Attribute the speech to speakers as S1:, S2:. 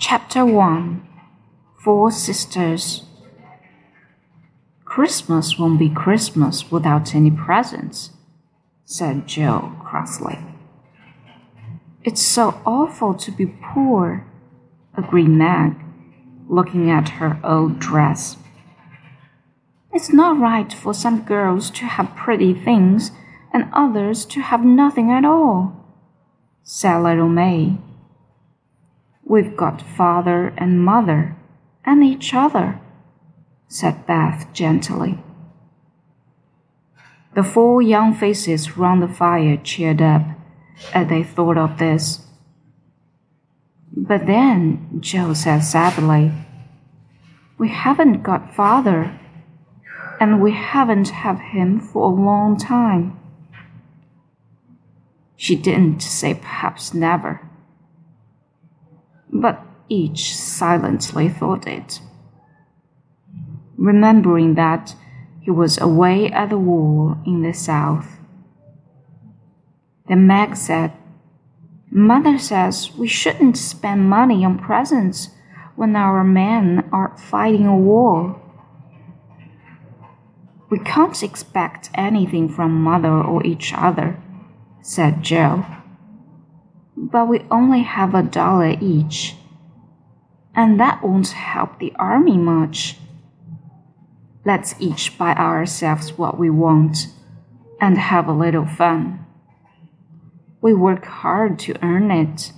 S1: Chapter 1 Four Sisters Christmas won't be Christmas without any presents, said Jo crossly. It's so awful to be poor, agreed Meg, looking at her old dress. It's not right for some girls to have pretty things and others to have nothing at all, said little Amy. We've got father and mother and each other, said Beth gently. The four young faces round the fire cheered up as they thought of this. But then Jo said sadly, We haven't got father, and we haven't had him for a long time. She didn't say perhaps never, but each silently thought it, remembering that he was away at the war in the south. Then Meg said, Mother says we shouldn't spend money on presents when our men are fighting a war. We can't expect anything from mother or each other said Jo. But we only have a dollar each, and that won't help the army much. Let's each buy ourselves what we want and have a little fun. We work hard to earn it.